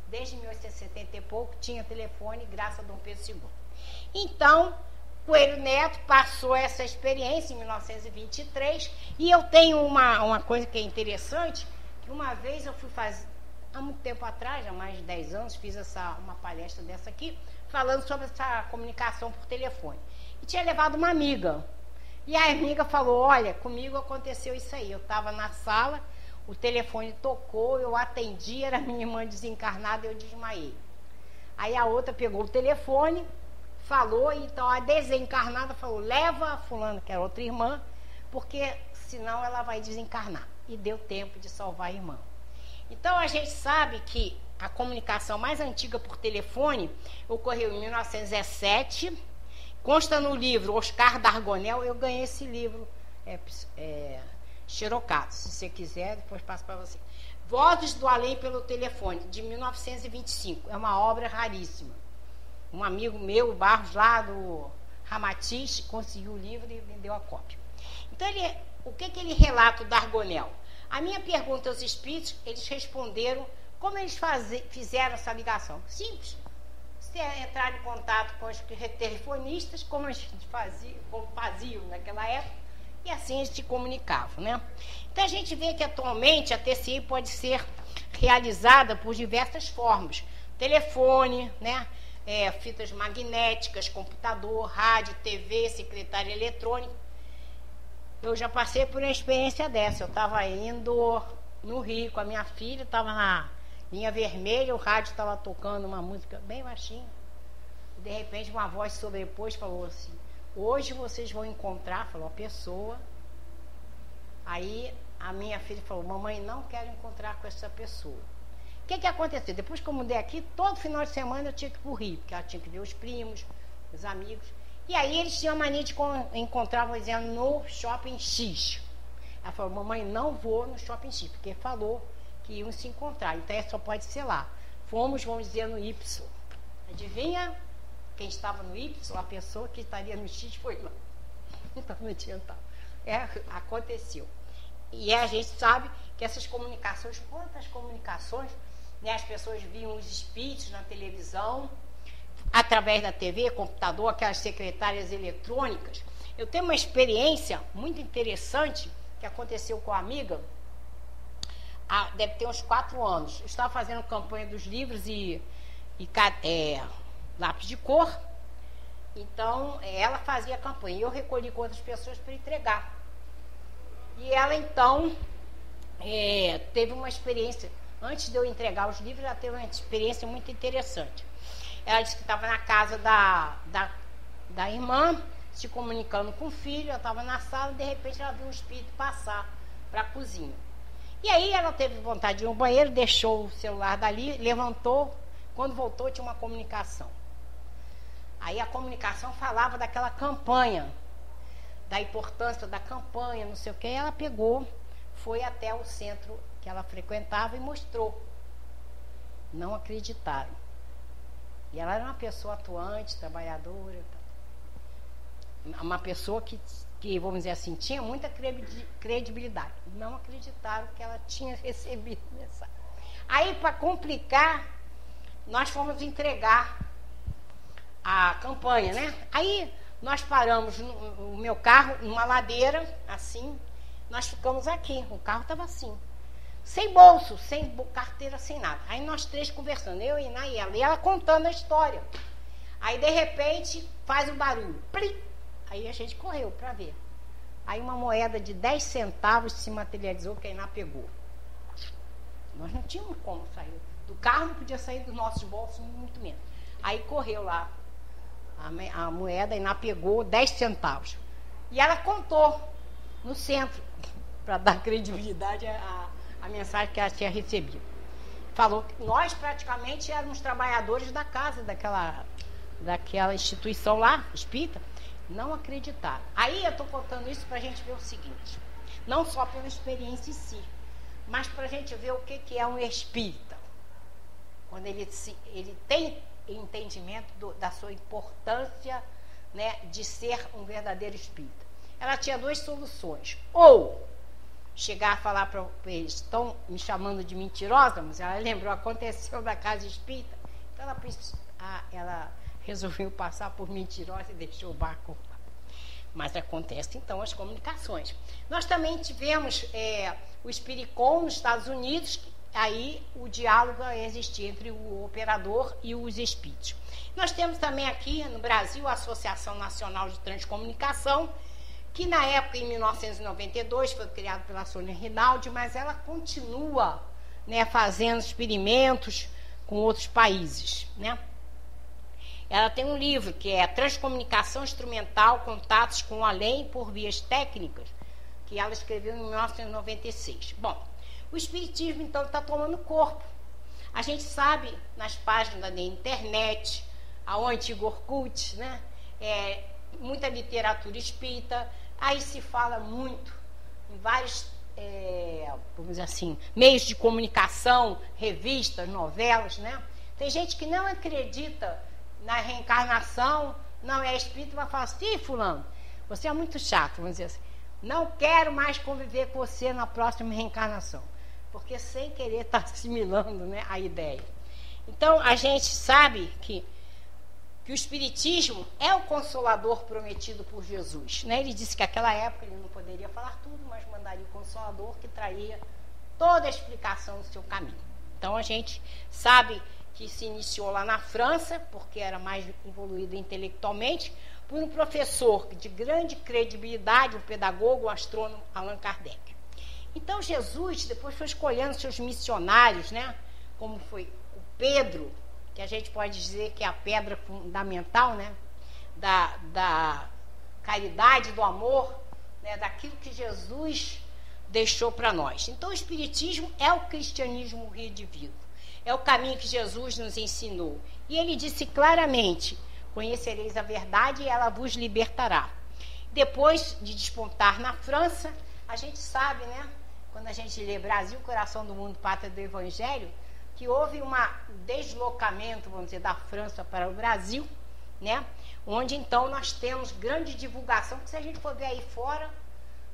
desde 1870 e pouco, tinha telefone graças a Dom Pedro II. Então, Coelho Neto passou essa experiência em 1923 e eu tenho uma, uma coisa que é interessante, que uma vez eu fui fazer, há muito tempo atrás, há mais de 10 anos, fiz essa, uma palestra dessa aqui, falando sobre essa comunicação por telefone. E tinha levado uma amiga, e a amiga falou: Olha, comigo aconteceu isso aí. Eu estava na sala, o telefone tocou, eu atendi, era minha irmã desencarnada, eu desmaiei. Aí a outra pegou o telefone, falou, então a desencarnada falou: Leva a Fulana, que era outra irmã, porque senão ela vai desencarnar. E deu tempo de salvar a irmã. Então a gente sabe que a comunicação mais antiga por telefone ocorreu em 1917 Consta no livro Oscar Dargonel, eu ganhei esse livro é, é. Se você quiser, depois passo para você. Vozes do Além pelo Telefone, de 1925. É uma obra raríssima. Um amigo meu, Barros, lá do Ramatiz, conseguiu o livro e vendeu a cópia. Então, ele, o que, que ele relata, o Dargonel? A minha pergunta aos espíritos, eles responderam como eles fizeram essa ligação. Simples entrar em contato com os telefonistas, como fazia, como faziam naquela época, e assim a gente comunicava, né? Então a gente vê que atualmente a TCI pode ser realizada por diversas formas. Telefone, né? É, fitas magnéticas, computador, rádio, TV, secretária eletrônica. Eu já passei por uma experiência dessa. Eu estava indo no Rio com a minha filha, estava na linha vermelha, o rádio estava tocando uma música bem baixinha. De repente, uma voz sobrepôs falou assim: Hoje vocês vão encontrar, falou a pessoa. Aí a minha filha falou: Mamãe, não quero encontrar com essa pessoa. O que, que aconteceu? Depois que eu mudei aqui, todo final de semana eu tinha que ir para o Rio, porque ela tinha que ver os primos, os amigos. E aí eles tinham a mania de encontrar, vou dizendo, no shopping X. Ela falou, mamãe, não vou no shopping X, porque falou que iam se encontrar. Então, só pode ser lá. Fomos, vamos dizer, no Y. Adivinha? Quem estava no Y, a pessoa que estaria no X foi lá. Então, não adiantava. É, aconteceu. E a gente sabe que essas comunicações, quantas comunicações, né, as pessoas viam os espíritos na televisão, através da TV, computador, aquelas secretárias eletrônicas. Eu tenho uma experiência muito interessante que aconteceu com a amiga, há, deve ter uns quatro anos. Estava fazendo campanha dos livros e, e é, lápis de cor. Então, ela fazia a campanha. Eu recolhi com outras pessoas para entregar. E ela, então, é, teve uma experiência. Antes de eu entregar os livros, ela teve uma experiência muito interessante. Ela disse que estava na casa da, da, da irmã, se comunicando com o filho. Eu estava na sala e, de repente, ela viu um espírito passar para a cozinha. E aí ela teve vontade de ir no banheiro, deixou o celular dali, levantou. Quando voltou, tinha uma comunicação. Aí a comunicação falava daquela campanha, da importância da campanha, não sei o que. Ela pegou, foi até o centro que ela frequentava e mostrou. Não acreditaram. E ela era uma pessoa atuante, trabalhadora. Uma pessoa que, que, vamos dizer assim, tinha muita credibilidade. Não acreditaram que ela tinha recebido mensagem. Aí, para complicar, nós fomos entregar a campanha, né? Aí nós paramos no, o meu carro numa ladeira, assim, nós ficamos aqui, o carro estava assim. Sem bolso, sem carteira, sem nada. Aí nós três conversando, eu e a ela, e ela contando a história. Aí de repente faz um barulho. Plim! Aí a gente correu para ver. Aí uma moeda de 10 centavos se materializou que a Iná pegou. Nós não tínhamos como sair. Do carro não podia sair dos nossos bolsos, muito menos. Aí correu lá a, moeda, e pegou 10 centavos. E ela contou no centro, para dar credibilidade à, à mensagem que ela tinha recebido. Falou que nós praticamente éramos trabalhadores da casa daquela, daquela instituição lá, espírita, não acreditaram. Aí eu estou contando isso para a gente ver o seguinte: não só pela experiência em si, mas para a gente ver o que, que é um espírita. Quando ele, se, ele tem entendimento do, da sua importância né, de ser um verdadeiro espírita. Ela tinha duas soluções. Ou chegar a falar para eles, estão me chamando de mentirosa, mas ela lembrou, aconteceu na casa espírita. Então ela, ela resolveu passar por mentirosa e deixou o barco. Mas acontece então as comunicações. Nós também tivemos é, o Espiricom nos Estados Unidos, aí o diálogo existir entre o operador e os espíritos. Nós temos também aqui no Brasil a Associação Nacional de Transcomunicação, que na época, em 1992, foi criada pela Sônia Rinaldi, mas ela continua né, fazendo experimentos com outros países. Né? Ela tem um livro que é Transcomunicação Instrumental, Contatos com o Além por Vias Técnicas, que ela escreveu em 1996. Bom, o Espiritismo, então, está tomando corpo. A gente sabe nas páginas da internet, ao antigo Orkut, né? É, muita literatura espírita, aí se fala muito em vários, é, vamos dizer assim, meios de comunicação, revistas, novelas, né? Tem gente que não acredita na reencarnação, não é espírita, vai falar assim, fulano, você é muito chato, vamos dizer assim. Não quero mais conviver com você na próxima reencarnação porque sem querer está assimilando né, a ideia. Então, a gente sabe que, que o Espiritismo é o consolador prometido por Jesus. Né? Ele disse que naquela época ele não poderia falar tudo, mas mandaria o consolador que traria toda a explicação do seu caminho. Então, a gente sabe que se iniciou lá na França, porque era mais evoluído intelectualmente, por um professor de grande credibilidade, um pedagogo, um astrônomo, Allan Kardec. Então Jesus depois foi escolhendo seus missionários, né? Como foi o Pedro, que a gente pode dizer que é a pedra fundamental, né? Da, da caridade, do amor, né? daquilo que Jesus deixou para nós. Então o Espiritismo é o cristianismo redivivo. É o caminho que Jesus nos ensinou. E ele disse claramente: Conhecereis a verdade e ela vos libertará. Depois de despontar na França, a gente sabe, né? quando a gente lê Brasil, coração do mundo, pátria do Evangelho, que houve um deslocamento, vamos dizer, da França para o Brasil, né? Onde então nós temos grande divulgação, que se a gente for ver aí fora,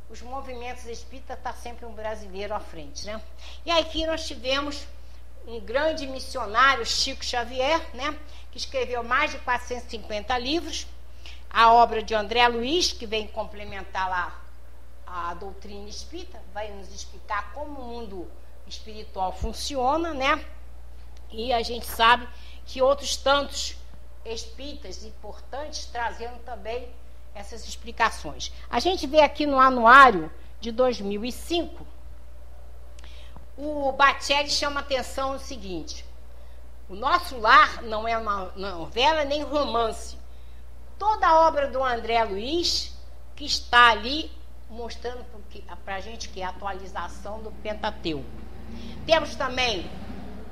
os movimentos espíritas está sempre um brasileiro à frente, né? E aqui nós tivemos um grande missionário, Chico Xavier, né? Que escreveu mais de 450 livros, a obra de André Luiz, que vem complementar lá a doutrina espírita, vai nos explicar como o mundo espiritual funciona, né? E a gente sabe que outros tantos espíritas importantes trazendo também essas explicações. A gente vê aqui no anuário de 2005, o Batelli chama atenção o seguinte: o nosso lar não é uma novela nem romance. Toda a obra do André Luiz que está ali mostrando para a gente que é a atualização do Pentateuco. Temos também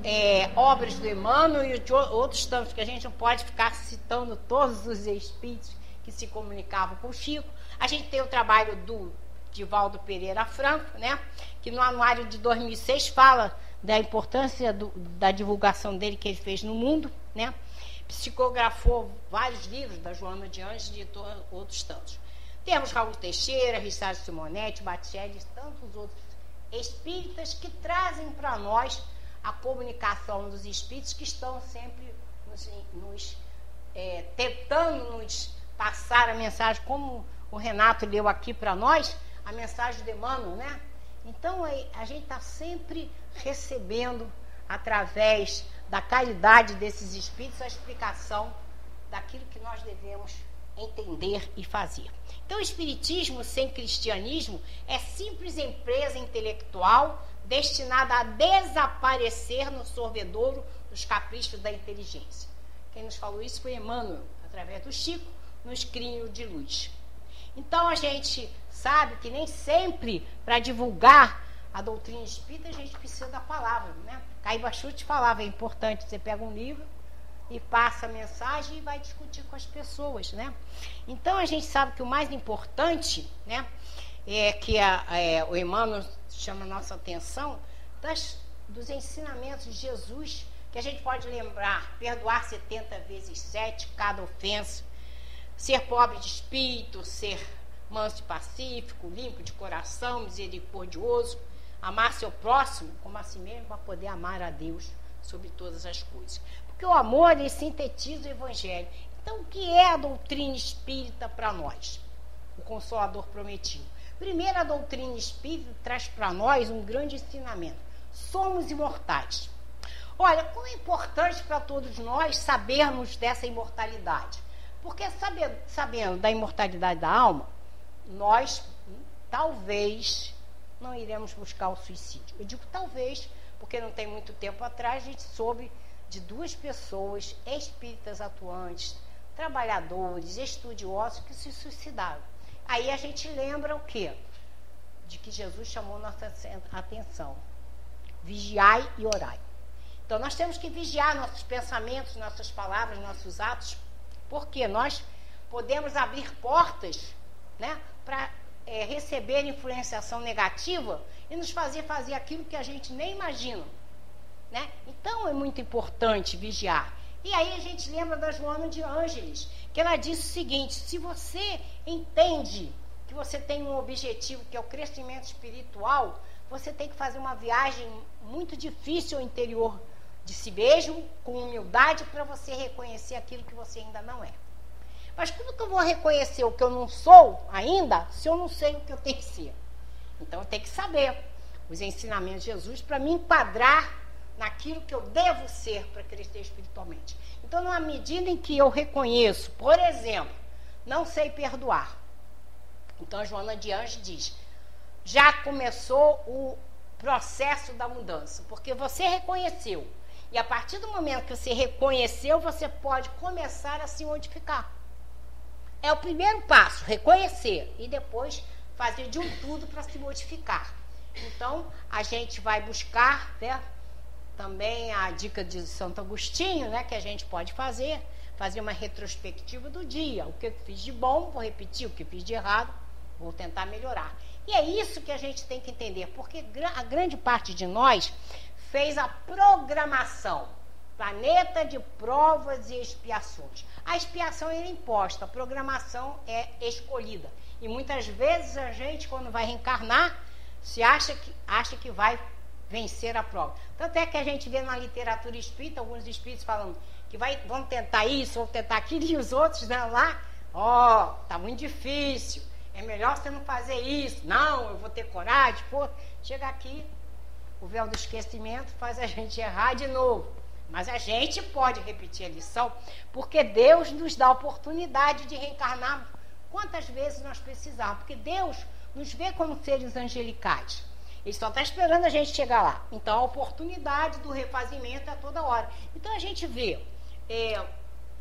é, obras do Emmanuel e de outros tantos que a gente não pode ficar citando todos os espíritos que se comunicavam com o Chico. A gente tem o trabalho do Divaldo Pereira Franco, né, que no anuário de 2006 fala da importância do, da divulgação dele que ele fez no mundo, né? Psicografou vários livros da Joana de Anjos e outros tantos. Temos Raul Teixeira, Richard Simonetti, Batielli e tantos outros espíritas que trazem para nós a comunicação dos espíritos que estão sempre nos, nos é, tentando nos passar a mensagem, como o Renato leu aqui para nós, a mensagem de Emmanuel, né? Então a gente está sempre recebendo, através da caridade desses espíritos, a explicação daquilo que nós devemos entender e fazer. Então, o Espiritismo sem cristianismo é simples empresa intelectual destinada a desaparecer no sorvedouro dos caprichos da inteligência. Quem nos falou isso foi Emmanuel, através do Chico, no escrínio de luz. Então, a gente sabe que nem sempre, para divulgar a doutrina espírita, a gente precisa da palavra, né? Caíba Chute falava, é importante, você pega um livro e passa a mensagem e vai discutir com as pessoas, né? Então a gente sabe que o mais importante, né, é que a, é, o Emmanuel chama a nossa atenção das, dos ensinamentos de Jesus, que a gente pode lembrar, perdoar 70 vezes 7 cada ofensa, ser pobre de espírito, ser manso e pacífico, limpo de coração, misericordioso, amar seu próximo como a si mesmo, para poder amar a Deus sobre todas as coisas. Porque o amor, ele sintetiza o evangelho. Então, o que é a doutrina espírita para nós? O Consolador prometido. Primeiro, a doutrina espírita traz para nós um grande ensinamento. Somos imortais. Olha, como é importante para todos nós sabermos dessa imortalidade. Porque sabendo, sabendo da imortalidade da alma, nós talvez não iremos buscar o suicídio. Eu digo talvez, porque não tem muito tempo atrás a gente soube de duas pessoas espíritas atuantes, trabalhadores, estudiosos que se suicidaram. Aí a gente lembra o quê? De que Jesus chamou nossa atenção. Vigiai e orai. Então nós temos que vigiar nossos pensamentos, nossas palavras, nossos atos, porque nós podemos abrir portas né, para é, receber influenciação negativa e nos fazer fazer aquilo que a gente nem imagina. Né? Então é muito importante vigiar. E aí a gente lembra da Joana de Ângeles, que ela disse o seguinte: se você entende que você tem um objetivo que é o crescimento espiritual, você tem que fazer uma viagem muito difícil ao interior de si mesmo, com humildade, para você reconhecer aquilo que você ainda não é. Mas como que eu vou reconhecer o que eu não sou ainda, se eu não sei o que eu tenho que ser? Então eu tenho que saber os ensinamentos de Jesus para me enquadrar naquilo que eu devo ser para crescer espiritualmente. Então, na medida em que eu reconheço, por exemplo, não sei perdoar. Então, Joana de Anjos diz: já começou o processo da mudança, porque você reconheceu. E a partir do momento que você reconheceu, você pode começar a se modificar. É o primeiro passo, reconhecer e depois fazer de um tudo para se modificar. Então, a gente vai buscar, né, também a dica de Santo Agostinho, né, que a gente pode fazer, fazer uma retrospectiva do dia. O que eu fiz de bom, vou repetir, o que fiz de errado, vou tentar melhorar. E é isso que a gente tem que entender, porque a grande parte de nós fez a programação, planeta de provas e expiações. A expiação é imposta, a programação é escolhida. E muitas vezes a gente, quando vai reencarnar, se acha que, acha que vai vencer a prova. Tanto é que a gente vê na literatura espírita alguns espíritos falando que vai, vão tentar isso, vão tentar aquilo, e os outros né, lá Ó, oh, tá muito difícil. É melhor você não fazer isso. Não, eu vou ter coragem. Pô, chega aqui, o véu do esquecimento faz a gente errar de novo. Mas a gente pode repetir a lição, porque Deus nos dá a oportunidade de reencarnar quantas vezes nós precisarmos. Porque Deus nos vê como seres angelicais. Ele só está esperando a gente chegar lá. Então, a oportunidade do refazimento é toda hora. Então, a gente vê é,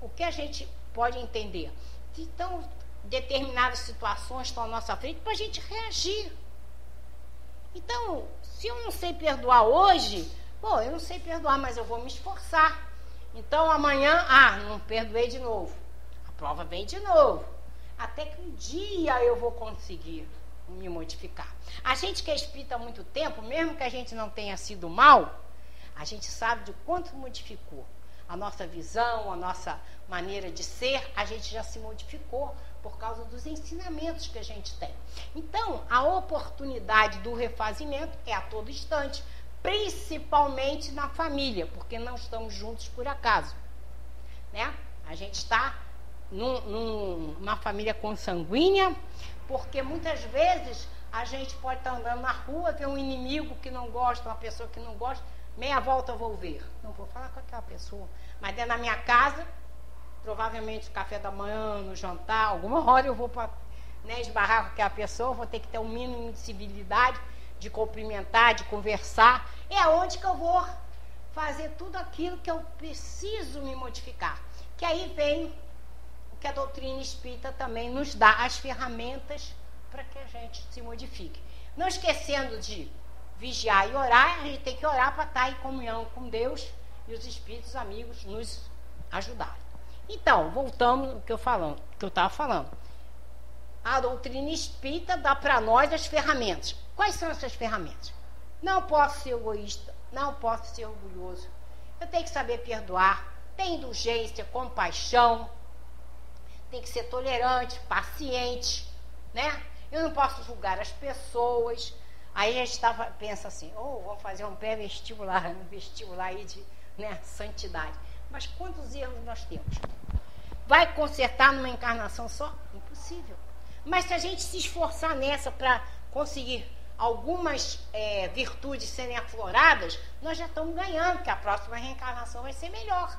o que a gente pode entender. Então, determinadas situações estão à nossa frente para a gente reagir. Então, se eu não sei perdoar hoje, bom, eu não sei perdoar, mas eu vou me esforçar. Então, amanhã, ah, não perdoei de novo. A prova vem de novo. Até que um dia eu vou conseguir me modificar. A gente que é espírita há muito tempo, mesmo que a gente não tenha sido mal, a gente sabe de quanto modificou. A nossa visão, a nossa maneira de ser, a gente já se modificou por causa dos ensinamentos que a gente tem. Então, a oportunidade do refazimento é a todo instante, principalmente na família, porque não estamos juntos por acaso. Né? A gente está num, numa família consanguínea, porque muitas vezes a gente pode estar andando na rua, ver um inimigo que não gosta, uma pessoa que não gosta, meia volta eu vou ver. Não vou falar com aquela pessoa. Mas dentro da minha casa, provavelmente no café da manhã, no jantar, alguma hora eu vou para né, esbarrar com aquela pessoa, vou ter que ter um mínimo de civilidade, de cumprimentar, de conversar. É onde que eu vou fazer tudo aquilo que eu preciso me modificar. Que aí vem que a doutrina espírita também nos dá as ferramentas para que a gente se modifique. Não esquecendo de vigiar e orar, a gente tem que orar para estar em comunhão com Deus e os espíritos amigos nos ajudarem. Então, voltamos ao que eu falando, que eu estava falando. A doutrina espírita dá para nós as ferramentas. Quais são essas ferramentas? Não posso ser egoísta, não posso ser orgulhoso. Eu tenho que saber perdoar, ter indulgência, compaixão, tem que ser tolerante, paciente, né? Eu não posso julgar as pessoas. Aí a gente pensa assim, oh, vamos fazer um pré-vestibular, um vestibular aí de né, santidade. Mas quantos erros nós temos? Vai consertar numa encarnação só? Impossível. Mas se a gente se esforçar nessa para conseguir algumas é, virtudes serem afloradas, nós já estamos ganhando, que a próxima reencarnação vai ser melhor.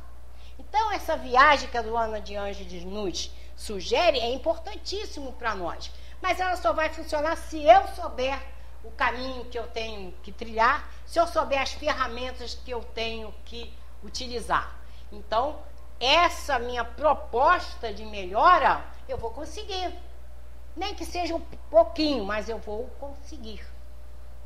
Então, essa viagem que a Luana de Ângeles nos sugere é importantíssimo para nós. Mas ela só vai funcionar se eu souber o caminho que eu tenho que trilhar, se eu souber as ferramentas que eu tenho que utilizar. Então, essa minha proposta de melhora, eu vou conseguir. Nem que seja um pouquinho, mas eu vou conseguir.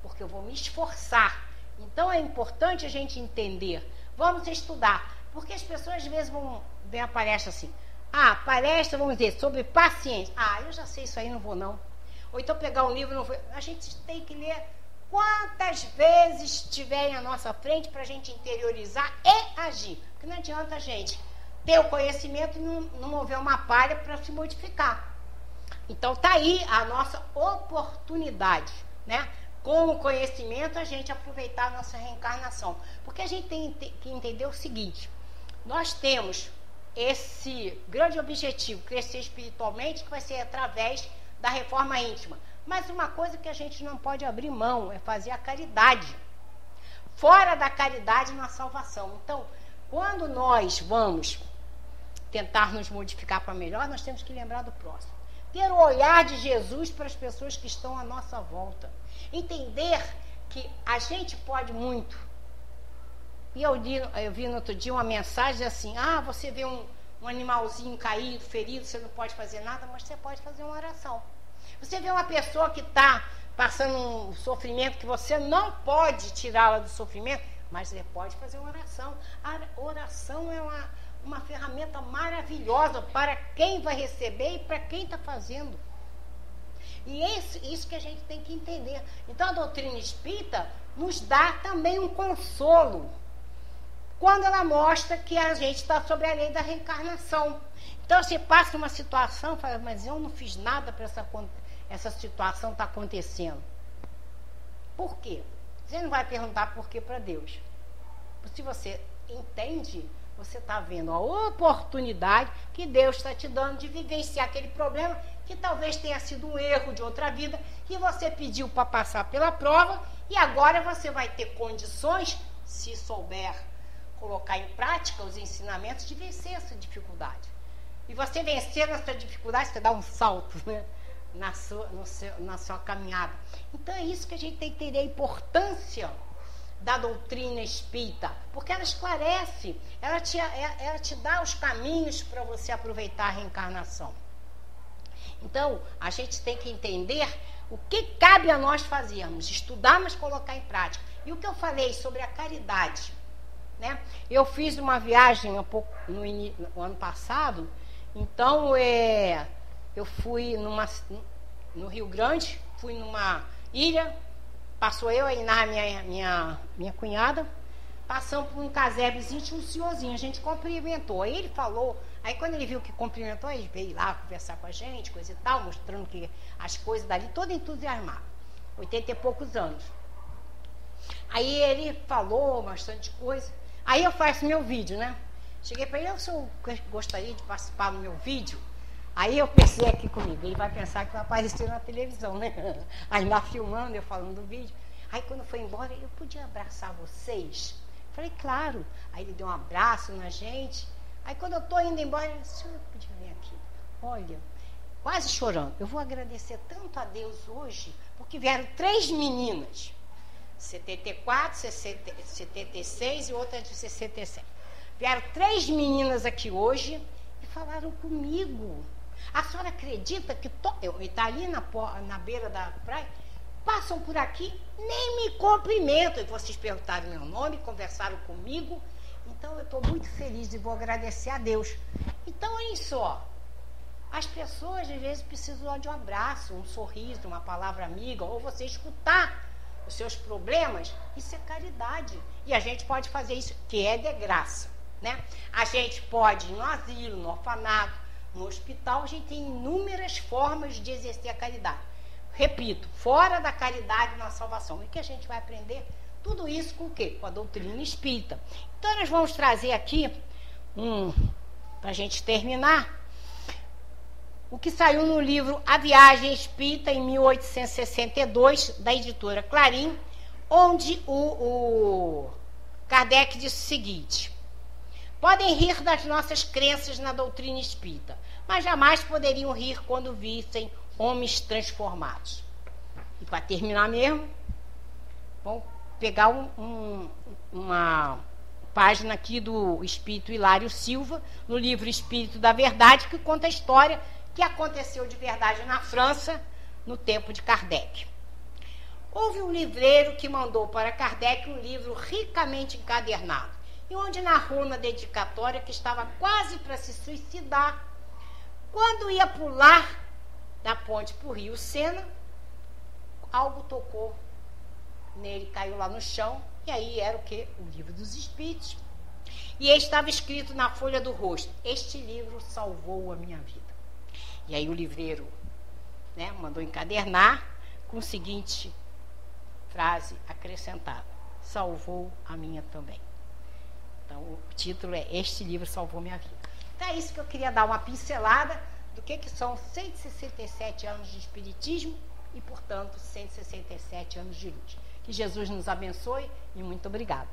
Porque eu vou me esforçar. Então é importante a gente entender. Vamos estudar. Porque as pessoas às vezes vão ver a palestra assim. Ah, palestra, vamos dizer, sobre paciência. Ah, eu já sei isso aí, não vou não. Ou então pegar um livro, não vou. A gente tem que ler quantas vezes tiverem à nossa frente para a gente interiorizar e agir. Porque não adianta a gente ter o conhecimento e não, não mover uma palha para se modificar. Então tá aí a nossa oportunidade, né? Com o conhecimento a gente aproveitar a nossa reencarnação. Porque a gente tem que entender o seguinte: nós temos esse grande objetivo, crescer espiritualmente, que vai ser através da reforma íntima. Mas uma coisa que a gente não pode abrir mão é fazer a caridade. Fora da caridade na salvação. Então, quando nós vamos tentar nos modificar para melhor, nós temos que lembrar do próximo. Ter o olhar de Jesus para as pessoas que estão à nossa volta. Entender que a gente pode muito, e eu, eu vi no outro dia uma mensagem assim: ah, você vê um, um animalzinho caído, ferido, você não pode fazer nada, mas você pode fazer uma oração. Você vê uma pessoa que está passando um sofrimento que você não pode tirá-la do sofrimento, mas você pode fazer uma oração. A oração é uma, uma ferramenta maravilhosa para quem vai receber e para quem está fazendo. E esse, isso que a gente tem que entender. Então a doutrina espírita nos dá também um consolo quando ela mostra que a gente está sobre a lei da reencarnação. Então você passa uma situação, fala, mas eu não fiz nada para essa, essa situação estar tá acontecendo. Por quê? Você não vai perguntar por quê para Deus. Se você entende você está vendo a oportunidade que Deus está te dando de vivenciar aquele problema que talvez tenha sido um erro de outra vida, que você pediu para passar pela prova e agora você vai ter condições, se souber colocar em prática os ensinamentos, de vencer essa dificuldade. E você vencer essa dificuldade, você dá um salto né? na, sua, seu, na sua caminhada. Então é isso que a gente tem que entender a importância da doutrina espírita, porque ela esclarece, ela te, ela te dá os caminhos para você aproveitar a reencarnação. Então, a gente tem que entender o que cabe a nós fazermos, estudar, mas colocar em prática. E o que eu falei sobre a caridade, né? Eu fiz uma viagem um pouco no, no ano passado, então é, eu fui numa, no Rio Grande, fui numa ilha Passou eu aí na minha, minha, minha cunhada, passamos por um casebezinho, tinha um senhorzinho, a gente cumprimentou. Aí ele falou, aí quando ele viu que cumprimentou, ele veio lá conversar com a gente, coisa e tal, mostrando que as coisas dali, todo entusiasmado. 80 e poucos anos. Aí ele falou bastante coisa. Aí eu faço meu vídeo, né? Cheguei para ele, eu sou, gostaria de participar do meu vídeo. Aí eu pensei aqui comigo, ele vai pensar que vai aparecer na televisão, né? Aí lá filmando, eu falando do vídeo. Aí quando foi embora, eu podia abraçar vocês? Falei, claro. Aí ele deu um abraço na gente. Aí quando eu estou indo embora, disse, senhor podia vir aqui. Olha, quase chorando. Eu vou agradecer tanto a Deus hoje, porque vieram três meninas. 74, 76 e outra de 67. Vieram três meninas aqui hoje e falaram comigo. A senhora acredita que to... eu está ali na, na beira da praia? Passam por aqui, nem me cumprimentam. E vocês perguntaram meu nome, conversaram comigo. Então eu estou muito feliz e vou agradecer a Deus. Então, olha só. As pessoas às vezes precisam de um abraço, um sorriso, uma palavra amiga, ou você escutar os seus problemas. Isso é caridade. E a gente pode fazer isso, que é de graça. Né? A gente pode ir no asilo, no orfanato, no hospital, a gente tem inúmeras formas de exercer a caridade. Repito, fora da caridade na salvação. E que a gente vai aprender tudo isso com o quê? Com a doutrina espírita. Então, nós vamos trazer aqui, um, para a gente terminar, o que saiu no livro A Viagem Espírita, em 1862, da editora Clarim, onde o, o Kardec disse o seguinte: Podem rir das nossas crenças na doutrina espírita, mas jamais poderiam rir quando vissem homens transformados. E para terminar mesmo, vamos pegar um, um, uma página aqui do Espírito Hilário Silva, no livro Espírito da Verdade, que conta a história que aconteceu de verdade na França no tempo de Kardec. Houve um livreiro que mandou para Kardec um livro ricamente encadernado, e onde narrou na dedicatória que estava quase para se suicidar quando ia pular da ponte para o rio Sena, algo tocou nele, caiu lá no chão, e aí era o que? O livro dos Espíritos. E estava escrito na folha do rosto: Este livro salvou a minha vida. E aí o livreiro né, mandou encadernar com a seguinte frase acrescentada: Salvou a minha também. Então o título é Este livro salvou minha vida. Então é isso que eu queria dar uma pincelada do que, que são 167 anos de Espiritismo e, portanto, 167 anos de luz. Que Jesus nos abençoe e muito obrigada.